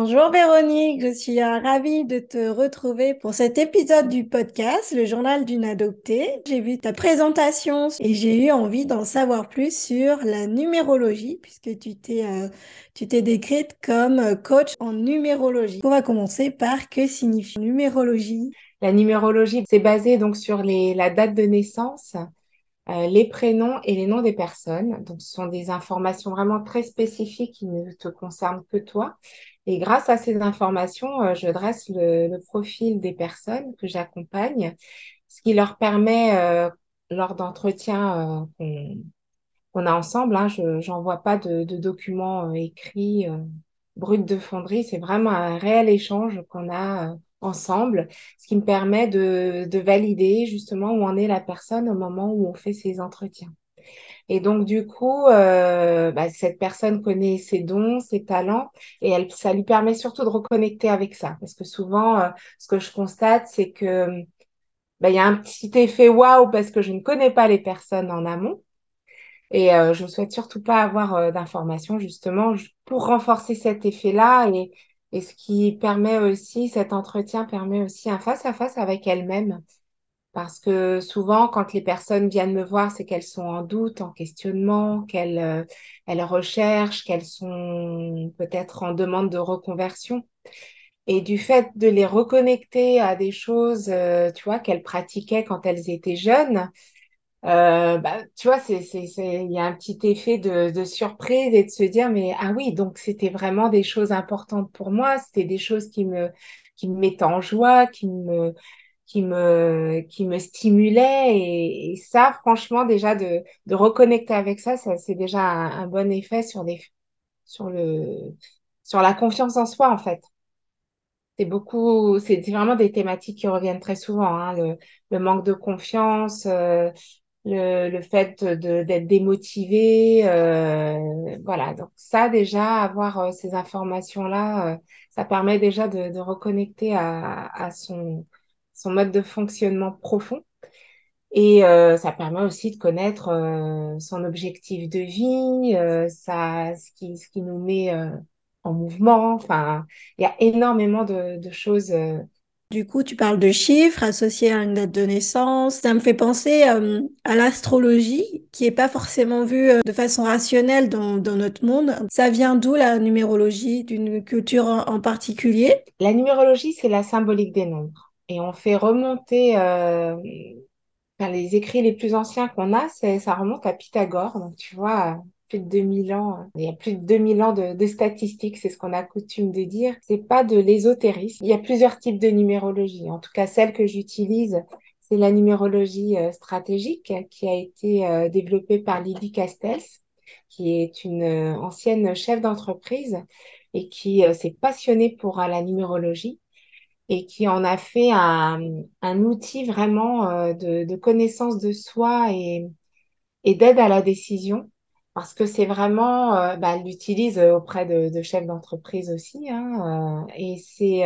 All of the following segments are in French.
Bonjour Véronique, je suis euh, ravie de te retrouver pour cet épisode du podcast, le journal d'une adoptée. J'ai vu ta présentation et j'ai eu envie d'en savoir plus sur la numérologie puisque tu t'es euh, tu t'es décrite comme euh, coach en numérologie. On va commencer par que signifie numérologie La numérologie, c'est basé donc sur les, la date de naissance, les prénoms et les noms des personnes. Donc, ce sont des informations vraiment très spécifiques qui ne te concernent que toi. Et grâce à ces informations, euh, je dresse le, profil des personnes que j'accompagne, ce qui leur permet, euh, lors d'entretiens euh, qu'on a ensemble, hein, je n'envoie pas de, documents écrits bruts de fonderie, c'est vraiment un réel échange qu'on a ensemble, ce qui me permet de, de valider justement où en est la personne au moment où on fait ces entretiens. Et donc, du coup, euh, bah, cette personne connaît ses dons, ses talents, et ça lui permet surtout de reconnecter avec ça. Parce que souvent, euh, ce que je constate, c'est que bah, il y a un petit effet waouh parce que je ne connais pas les personnes en amont. Et euh, je ne souhaite surtout pas avoir d'informations, justement, pour renforcer cet effet-là. Et, et ce qui permet aussi, cet entretien permet aussi un face-à-face avec elle-même parce que souvent, quand les personnes viennent me voir, c'est qu'elles sont en doute, en questionnement, qu'elles euh, elles recherchent, qu'elles sont peut-être en demande de reconversion. Et du fait de les reconnecter à des choses, euh, tu vois, qu'elles pratiquaient quand elles étaient jeunes, euh, bah, tu vois, c'est, c'est, c'est, il y a un petit effet de, de surprise et de se dire, mais ah oui, donc c'était vraiment des choses importantes pour moi, c'était des choses qui me, qui me mettaient en joie, qui me, qui me, qui me stimulait. Et, ça, franchement, déjà de, de reconnecter avec ça, ça c'est déjà un, bon effet sur, les, sur, le, sur la confiance en soi, en fait. C'est beaucoup, c'est vraiment des thématiques qui reviennent très souvent, hein, le, le, manque de confiance, euh, le, le fait d'être démotivé, euh, voilà. Donc ça, déjà, avoir euh, ces informations-là, euh, ça permet déjà de, de reconnecter à, à son, son mode de fonctionnement profond. Et euh, ça permet aussi de connaître euh, son objectif de vie, euh, ça, ce, qui, ce qui nous met en mouvement. Enfin, il y a énormément de, de choses. Du coup, tu parles de chiffres associés à une date de naissance. Ça me fait penser à l'astrologie, qui est pas forcément vue de façon rationnelle dans, dans, notre monde. Ça vient d'où la numérologie, d'une culture en particulier? La numérologie, c'est la symbolique des nombres et on fait remonter euh, les écrits les plus anciens qu'on a, ça remonte à Pythagore. Donc, tu vois, plus de 2000 ans, il y a plus de 2000 ans de, statistiques, c'est ce qu'on a coutume de dire. C'est pas de l'ésotérisme. Il y a plusieurs types de numérologie. En tout cas, celle que j'utilise, c'est la numérologie euh, stratégique qui a été euh, développée par Lydie Castells, qui est une ancienne chef d'entreprise et qui s'est passionnée pour la numérologie et qui en a fait un, un outil vraiment euh, de, de, connaissance de soi et, et d'aide à la décision. Parce que c'est vraiment, euh, bah, elle l'utilise auprès de, de chefs d'entreprise aussi, hein, euh, et c'est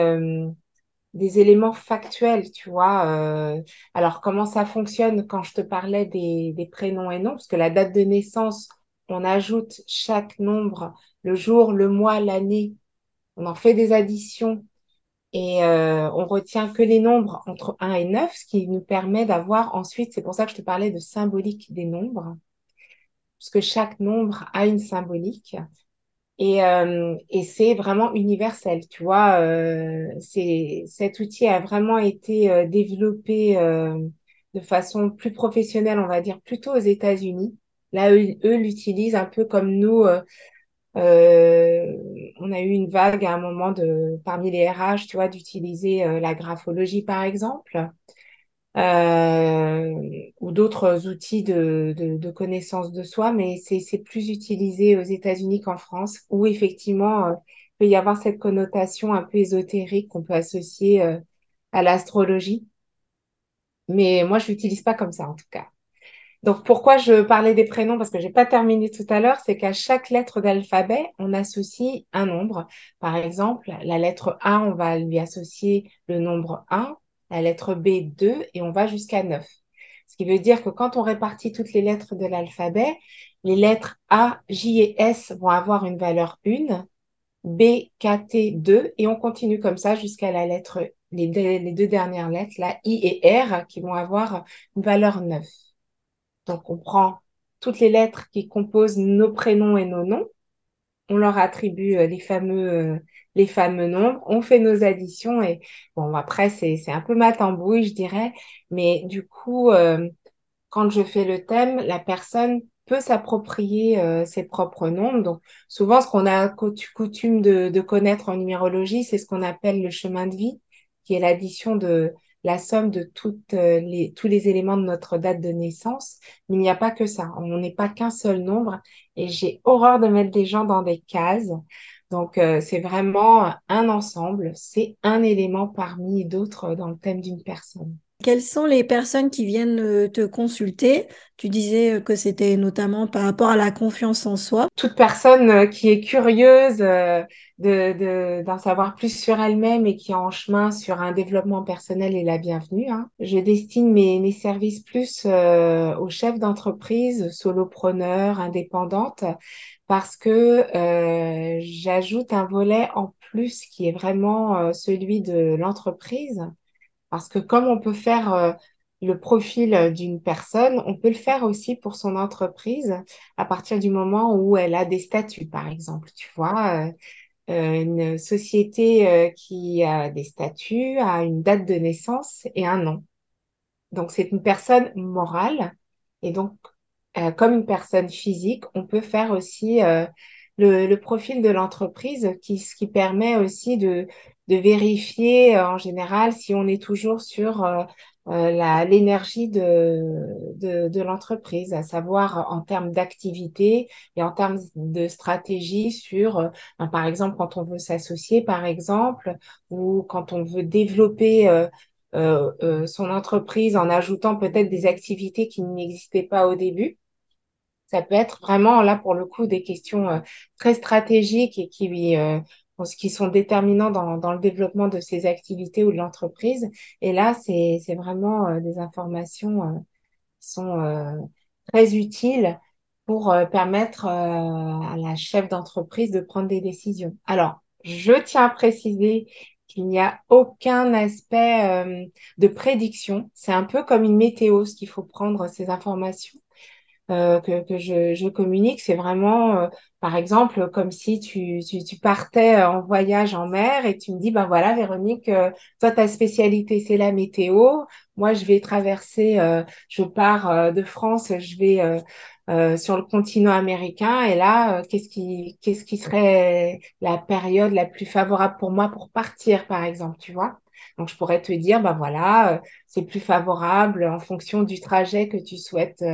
des éléments factuels, tu vois. alors, comment ça fonctionne quand je te parlais des, des prénoms et noms? Parce que la date de naissance, on ajoute chaque nombre, le jour, le mois, l'année, on en fait des additions et euh, on retient que les nombres entre 1 et 9, ce qui nous permet d'avoir ensuite, c'est pour ça que je te parlais de symbolique des nombres, puisque chaque nombre a une symbolique. Et, euh, et c'est vraiment universel, tu vois. Euh, cet outil a vraiment été euh, développé euh, de façon plus professionnelle, on va dire, plutôt aux États-Unis. Là, eux, eux l'utilisent un peu comme nous euh, on a eu une vague à un moment de, parmi les RH, tu vois, d'utiliser euh, la graphologie, par exemple, euh, ou d'autres outils de, connaissance de soi, mais c'est plus utilisé aux États-Unis qu'en France, où effectivement, il peut y avoir cette connotation un peu ésotérique qu'on peut associer à l'astrologie. Mais moi, je l'utilise pas comme ça, en tout cas. Donc, pourquoi je parlais des prénoms Parce que j'ai pas terminé tout à l'heure, c'est qu'à chaque lettre d'alphabet, on associe un nombre. Par exemple, la lettre A, on va lui associer le nombre 1, la lettre B, 2, et on va jusqu'à 9. Ce qui veut dire que quand on répartit toutes les lettres de l'alphabet, les lettres A, J et S vont avoir une valeur 1, BKT2 et on continue comme ça jusqu'à la lettre, les deux, les deux dernières lettres, la I et R, qui vont avoir une valeur 9. Donc, on prend toutes les lettres qui composent nos prénoms et nos noms, on leur attribue euh, les fameux, euh, les fameux nombres, on fait nos additions et bon, après, c'est, c'est un peu ma tambouille, je dirais, mais du coup, euh, quand je fais le thème, la personne peut s'approprier ses propres nombres. Donc, souvent, ce qu'on a coutume de, de connaître en numérologie, c'est ce qu'on appelle le chemin de vie, qui est l'addition de la somme de toutes les, tous les éléments de notre date de naissance. Mais il n'y a pas que ça. On n'est pas qu'un seul nombre. Et j'ai horreur de mettre des gens dans des cases. Donc, c'est vraiment un ensemble. C'est un élément parmi d'autres dans le thème d'une personne. Quelles sont les personnes qui viennent euh, te consulter? Tu disais euh, que c'était notamment par rapport à la confiance en soi. Toute personne euh, qui est curieuse de, d'en savoir plus sur elle-même et qui est en chemin sur un développement personnel est la bienvenue. Hein. Je destine mes services plus aux chefs d'entreprise, solopreneurs, indépendantes, parce que j'ajoute un volet en plus qui est vraiment celui de l'entreprise parce que comme on peut faire euh, le profil euh, d'une personne, on peut le faire aussi pour son entreprise à partir du moment où elle a des statuts, par exemple. Tu vois, euh, une société qui a des statuts a une date de naissance et un nom. Donc, c'est une personne morale. Et donc, comme une personne physique, on peut faire aussi le, profil de l'entreprise, qui, ce qui permet aussi de, de vérifier euh, en général si on est toujours sur euh, euh, l'énergie de, de, de l'entreprise, à savoir en termes d'activité et en termes de stratégie sur, ben, par exemple, quand on veut s'associer, par exemple, ou quand on veut développer son entreprise en ajoutant peut-être des activités qui n'existaient pas au début. Ça peut être vraiment là pour le coup des questions euh, très stratégiques et qui, euh, qui sont déterminants dans, dans, le développement de ces activités ou de l'entreprise. Et là, c'est, vraiment euh, des informations qui sont très utiles pour permettre à la chef d'entreprise de prendre des décisions. Alors, je tiens à préciser qu'il n'y a aucun aspect de prédiction. C'est un peu comme une météo, ce qu'il faut prendre ces informations. Euh, que, que je, je, communique, c'est vraiment, euh, par exemple, comme si tu, tu, tu, partais en voyage en mer et tu me dis, ben voilà, Véronique, euh, toi, ta spécialité, c'est la météo. Moi, je vais traverser, je pars de France, je vais sur le continent américain et là, qu'est-ce qui, qu'est-ce qui serait la période la plus favorable pour moi pour partir, par exemple, tu vois? Donc, je pourrais te dire, ben voilà, c'est plus favorable en fonction du trajet que tu souhaites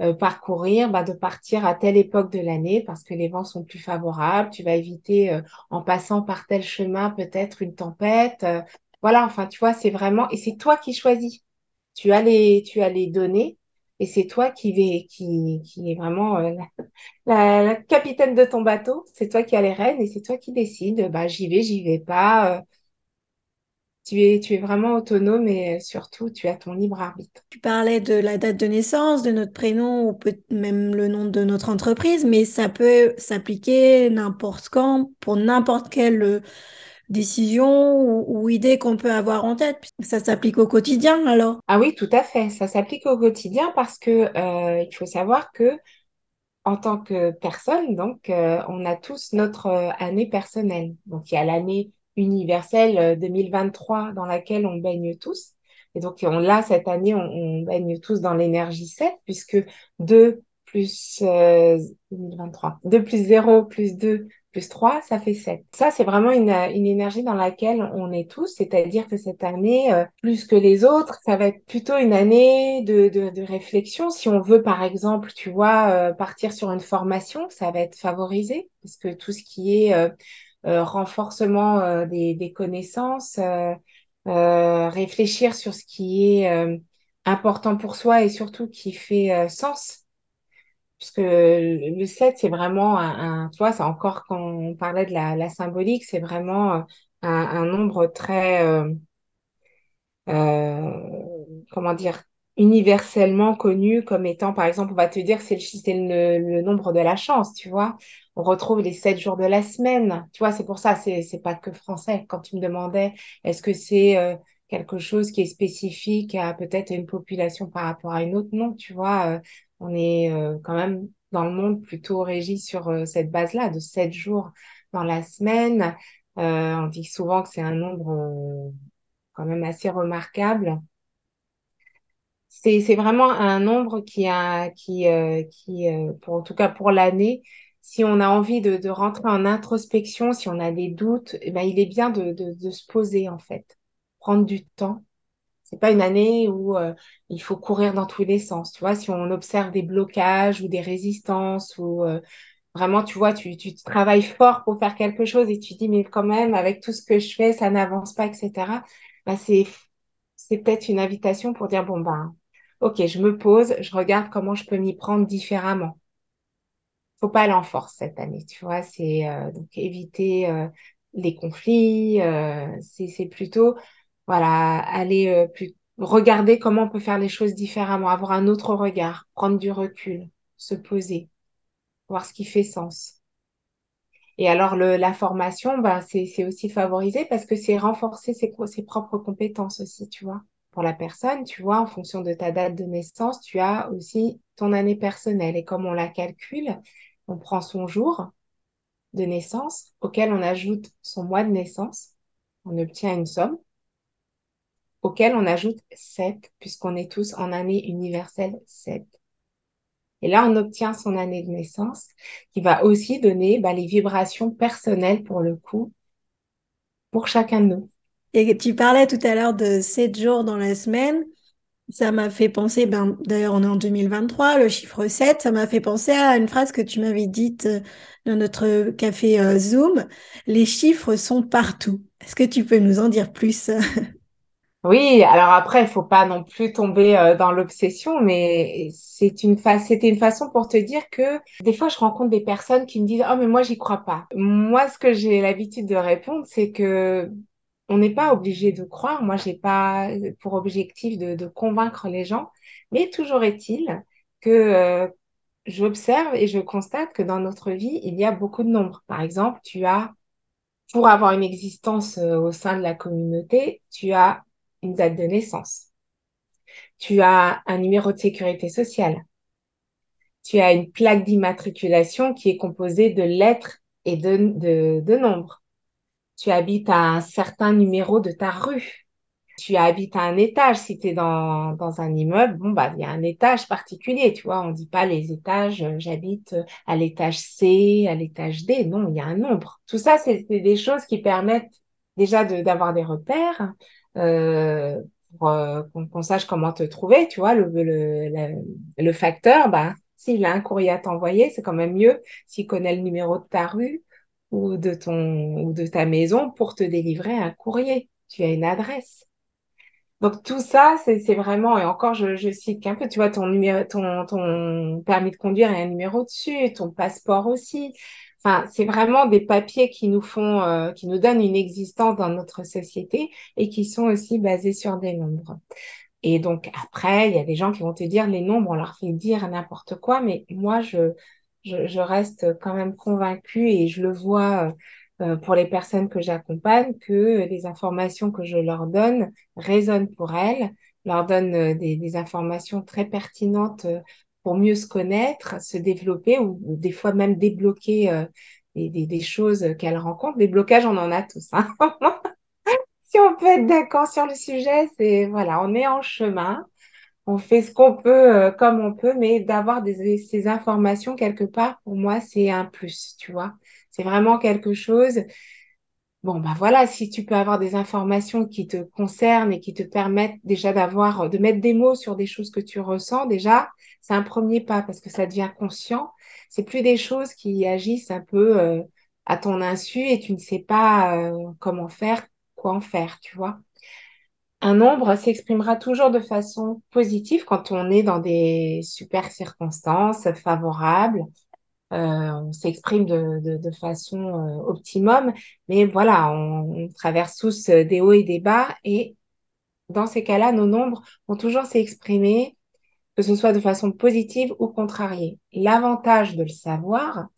euh, parcourir, bah, de partir à telle époque de l'année parce que les vents sont plus favorables. Tu vas éviter, euh, en passant par tel chemin, peut-être une tempête. Euh, voilà, enfin, tu vois, c'est vraiment, et c'est toi qui choisis. Tu as les, tu as les données et c'est toi qui, vais, qui, qui est vraiment la, la, capitaine de ton bateau. C'est toi qui as les rênes et c'est toi qui décides. Bah, j'y vais, j'y vais pas tu es, tu es vraiment autonome et surtout, tu as ton libre arbitre. Tu parlais de la date de naissance, de notre prénom ou peut même le nom de notre entreprise, mais ça peut s'appliquer n'importe quand pour n'importe quelle euh, décision ou, idée qu'on peut avoir en tête. Ça s'applique au quotidien alors Ah oui, tout à fait. Ça s'applique au quotidien parce que euh, il faut savoir que en tant que personne, donc, euh, on a tous notre année personnelle. Donc, il y a l'année universelle 2023 euh, dans laquelle on baigne tous. Et donc, on, là, cette année, on, baigne tous dans l'énergie 7, puisque 2 plus 2023, euh, 2 plus 0 plus 2 plus 3, ça fait 7. Ça, c'est vraiment une, une, énergie dans laquelle on est tous, c'est-à-dire que cette année, euh, plus que les autres, ça va être plutôt une année de, de, réflexion. Si on veut, par exemple, tu vois, partir sur une formation, ça va être favorisé, parce que tout ce qui est euh, renforcement euh, des, des, connaissances, euh, réfléchir sur ce qui est important pour soi et surtout qui fait sens. Puisque le 7, c'est vraiment un, tu vois, c'est encore quand on parlait de la, la symbolique, c'est vraiment un, un, nombre très, comment dire, universellement connu comme étant, par exemple, on va te dire c'est le, le, nombre de la chance, tu vois. On retrouve les sept jours de la semaine, tu vois, c'est pour ça, c'est, pas que français. Quand tu me demandais, est-ce que c'est euh, quelque chose qui est spécifique à peut-être une population par rapport à une autre? Non, tu vois, euh, on est euh, quand même dans le monde plutôt régi sur cette base-là, de sept jours dans la semaine. on dit souvent que c'est un nombre quand même assez remarquable c'est vraiment un nombre qui a qui euh, qui euh, pour en tout cas pour l'année si on a envie de, de, rentrer en introspection si on a des doutes eh ben il est bien de, de, de se poser en fait. Prendre du temps. C'est pas une année où euh, il faut courir dans tous les sens tu vois. Si on observe des blocages ou des résistances ou vraiment tu vois tu, tu travailles fort pour faire quelque chose et tu dis mais quand même avec tout ce que je fais ça n'avance pas etc ben, c'est c'est peut-être une invitation pour dire bon ben ok, je me pose, je regarde comment je peux m'y prendre différemment. Faut pas aller en force cette année, tu vois, c'est euh, donc éviter euh, les conflits, euh, c'est plutôt voilà, aller plus regarder comment on peut faire les choses différemment, avoir un autre regard, prendre du recul, se poser, voir ce qui fait sens. Et alors, le, la formation, bah, c'est aussi favorisé parce que c'est renforcer ses, ses propres compétences aussi, tu vois la personne, tu vois, en fonction de ta date de naissance, tu as aussi ton année personnelle. Et comme on la calcule, on prend son jour de naissance auquel on ajoute son mois de naissance, on obtient une somme auquel on ajoute 7, puisqu'on est tous en année universelle 7. Et là, on obtient son année de naissance, qui va aussi donner bah, les vibrations personnelles pour le coup, pour chacun de nous. Et tu parlais tout à l'heure de 7 jours dans la semaine. Ça m'a fait penser, ben, d'ailleurs, on est en 2023, le chiffre 7, ça m'a fait penser à une phrase que tu m'avais dite euh, dans notre café euh, Zoom. Les chiffres sont partout. Est-ce que tu peux nous en dire plus? Oui, alors après, il faut pas non plus tomber euh, dans l'obsession, mais c'est une c'était une façon pour te dire que des fois, je rencontre des personnes qui me disent, oh, mais moi, j'y crois pas. Moi, ce que j'ai l'habitude de répondre, c'est que on n'est pas obligé de croire. Moi, j'ai pas pour objectif de, convaincre les gens, mais toujours est-il que euh, j'observe et je constate que dans notre vie, il y a beaucoup de nombres. Par exemple, tu as, pour avoir une existence euh, au sein de la communauté, tu as une date de naissance. Tu as un numéro de sécurité sociale. Tu as une plaque d'immatriculation qui est composée de lettres et de, de, nombres. Tu habites à un certain numéro de ta rue. Tu habites à un étage. Si tu es dans, dans un immeuble, bon, bah, il y a un étage particulier, tu vois. On dit pas les étages, euh, j'habite à l'étage C, à l'étage D. Non, il y a un nombre. Tout ça, c'est des choses qui permettent déjà d'avoir des repères, euh, pour euh, qu'on sache comment te trouver, tu vois, le, le, le, facteur, bah, s'il a un courrier à t'envoyer, c'est quand même mieux s'il connaît le numéro de ta rue ou de ton ou de ta maison pour te délivrer un courrier. Tu as une adresse. Donc tout ça, c'est vraiment, et encore je, je cite qu'un peu, tu vois, ton numéro, ton, ton permis de conduire et un numéro dessus, ton passeport aussi. Enfin, c'est vraiment des papiers qui nous font, euh, qui nous donnent une existence dans notre société et qui sont aussi basés sur des nombres. Et donc après, il y a des gens qui vont te dire les nombres, on leur fait dire n'importe quoi, mais moi je, je, je, reste quand même convaincue et je le vois euh, pour les personnes que j'accompagne que les informations que je leur donne résonnent pour elles, leur donnent euh, des, des informations très pertinentes pour mieux se connaître, se développer ou, des fois même débloquer euh, des, des, choses qu'elle rencontre. Des blocages, on en a tous. Hein si on peut être d'accord sur le sujet, c'est voilà, on est en chemin. On fait ce qu'on peut euh, comme on peut, mais d'avoir ces informations quelque part, pour moi, c'est un plus, tu vois. C'est vraiment quelque chose Bon, bah voilà, si tu peux avoir des informations qui te concernent et qui te permettent déjà d'avoir, de mettre des mots sur des choses que tu ressens, déjà, c'est un premier pas parce que ça devient conscient. C'est plus des choses qui agissent un peu euh, à ton insu et tu ne sais pas euh, comment faire, quoi en faire, tu vois. Un nombre s'exprimera toujours de façon positive quand on est dans des super circonstances favorables, euh, on s'exprime de, de, de, façon euh, optimum, mais voilà, on, on, traverse tous euh, des hauts et des bas. Et dans ces cas-là, nos nombres vont toujours s'exprimer, que ce soit de façon positive ou contrariée. L'avantage de le savoir,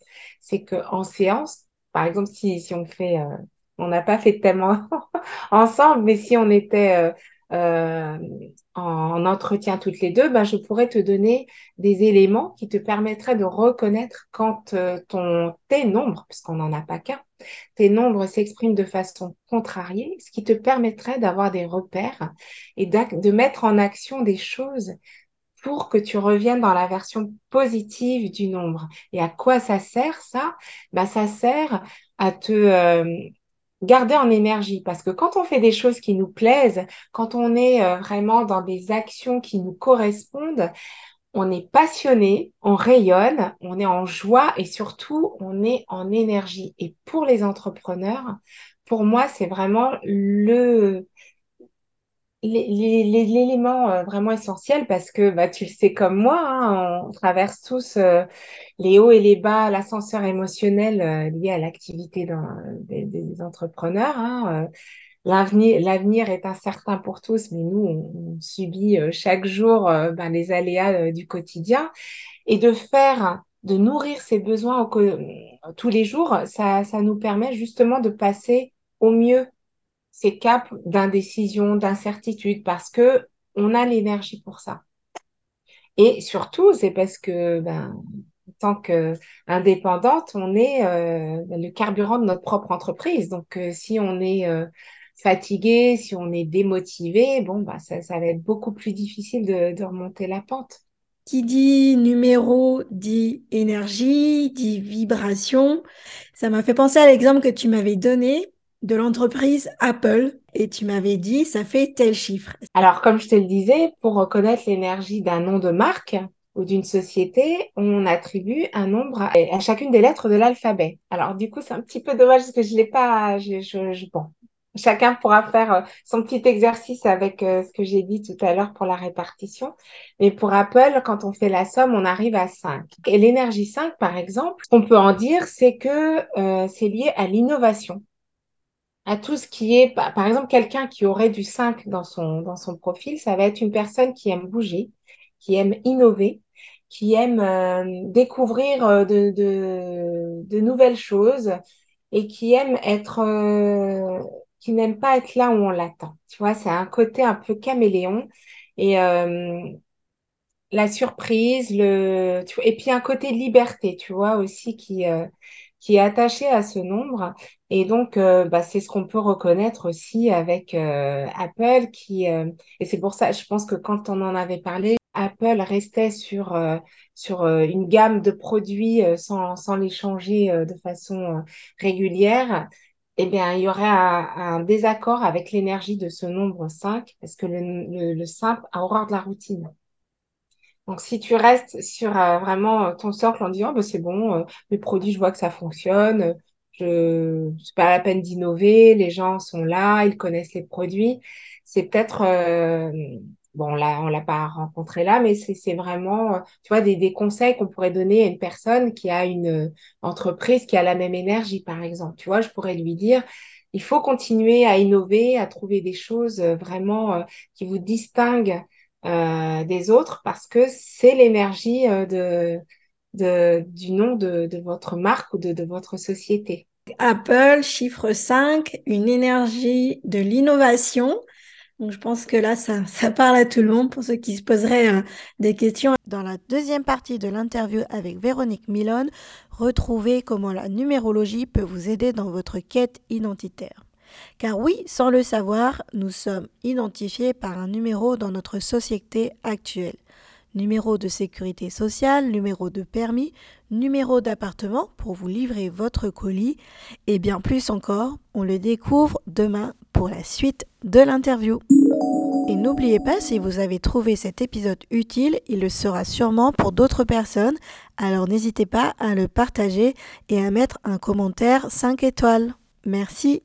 c'est qu'en séance, par exemple, si, si on fait, euh, on n'a pas fait thème ensemble, mais si on était euh, euh, en entretien toutes les deux, ben, je pourrais te donner des éléments qui te permettraient de reconnaître quand ton, tes nombres, puisqu'on n'en a pas qu'un, tes nombres s'expriment de façon contrariée, ce qui te permettrait d'avoir des repères et de mettre en action des choses pour que tu reviennes dans la version positive du nombre. Et à quoi ça sert ça? Ben, Ça sert à te euh, garder en énergie parce que quand on fait des choses qui nous plaisent, quand on est euh, vraiment dans des actions qui nous correspondent, on est passionné, on rayonne, on est en joie et surtout on est en énergie. Et pour les entrepreneurs, pour moi, c'est vraiment le l'élément euh, vraiment essentiel parce que bah, tu le sais comme moi, hein, on traverse tous euh, les hauts et les bas, l'ascenseur émotionnel euh, lié à l'activité des, entrepreneurs. Hein, L'avenir, est incertain pour tous, mais nous, on, subit chaque jour ben, les aléas du quotidien. Et de faire, de nourrir ses besoins tous les jours, ça, ça nous permet justement de passer au mieux ces caps d'indécision, d'incertitude, parce que on a l'énergie pour ça. Et surtout, c'est parce que, ben, en tant qu'indépendante, on est le carburant de notre propre entreprise. Donc, si on est fatigué, si on est démotivé, bon, bah, ça, ça va être beaucoup plus difficile de remonter la pente. Qui dit numéro dit énergie, dit vibration. Ça m'a fait penser à l'exemple que tu m'avais donné de l'entreprise Apple et tu m'avais dit ça fait tel chiffre. Alors comme je te le disais, pour reconnaître l'énergie d'un nom de marque ou d'une société, on attribue un nombre à, chacune des lettres de l'alphabet. Alors du coup c'est un petit peu dommage parce que je l'ai pas, je, je, je, bon, Chacun pourra faire euh, son petit exercice avec euh, ce que j'ai dit tout à l'heure pour la répartition. Mais pour Apple, quand on fait la somme, on arrive à 5. Et l'énergie 5, par exemple, ce qu'on peut en dire, c'est que euh, c'est lié à l'innovation. À tout ce qui est, par exemple, quelqu'un qui aurait du 5 dans son, dans son profil, ça va être une personne qui aime bouger, qui aime innover, qui aime découvrir de, de, de, nouvelles choses et qui aime être qui n'aime pas être là où on l'attend. Tu vois, c'est un côté un peu caméléon. Et euh, la surprise, le, et puis un côté liberté, tu vois, aussi qui, euh, qui est attaché à ce nombre. Et donc, euh, bah, c'est ce qu'on peut reconnaître aussi avec Apple, qui, et c'est pour ça, je pense que quand on en avait parlé, Apple restait sur, sur une gamme de produits sans, sans les changer de façon régulière eh bien, il y aurait un, désaccord avec l'énergie de ce nombre 5, parce que le, le, 5 a horreur de la routine. Donc, si tu restes sur euh, vraiment euh, ton socle en disant, bah, c'est bon, euh, mes produits, je vois que ça fonctionne, je, c'est pas la peine d'innover, les gens sont là, ils connaissent les produits, c'est peut-être Bon, là, on l'a pas rencontré là, mais c'est vraiment, euh, tu vois, des, des conseils qu'on pourrait donner à une personne qui a une euh, entreprise qui a la même énergie, par exemple. Tu vois, je pourrais lui dire, il faut continuer à innover, à trouver des choses euh, vraiment qui vous distinguent des autres parce que c'est l'énergie de, de, du nom de, de votre marque ou de, de votre société. Apple, chiffre 5, une énergie de l'innovation donc, je pense que là, ça, ça, parle à tout le monde pour ceux qui se poseraient euh, des questions. Dans la deuxième partie de l'interview avec Véronique Milone, retrouvez comment la numérologie peut vous aider dans votre quête identitaire. Car oui, sans le savoir, nous sommes identifiés par un numéro dans notre société actuelle. Numéro de sécurité sociale, numéro de permis, numéro d'appartement pour vous livrer votre colis et bien plus encore, on le découvre demain pour la suite de l'interview. Et n'oubliez pas, si vous avez trouvé cet épisode utile, il le sera sûrement pour d'autres personnes, alors n'hésitez pas à le partager et à mettre un commentaire 5 étoiles. Merci.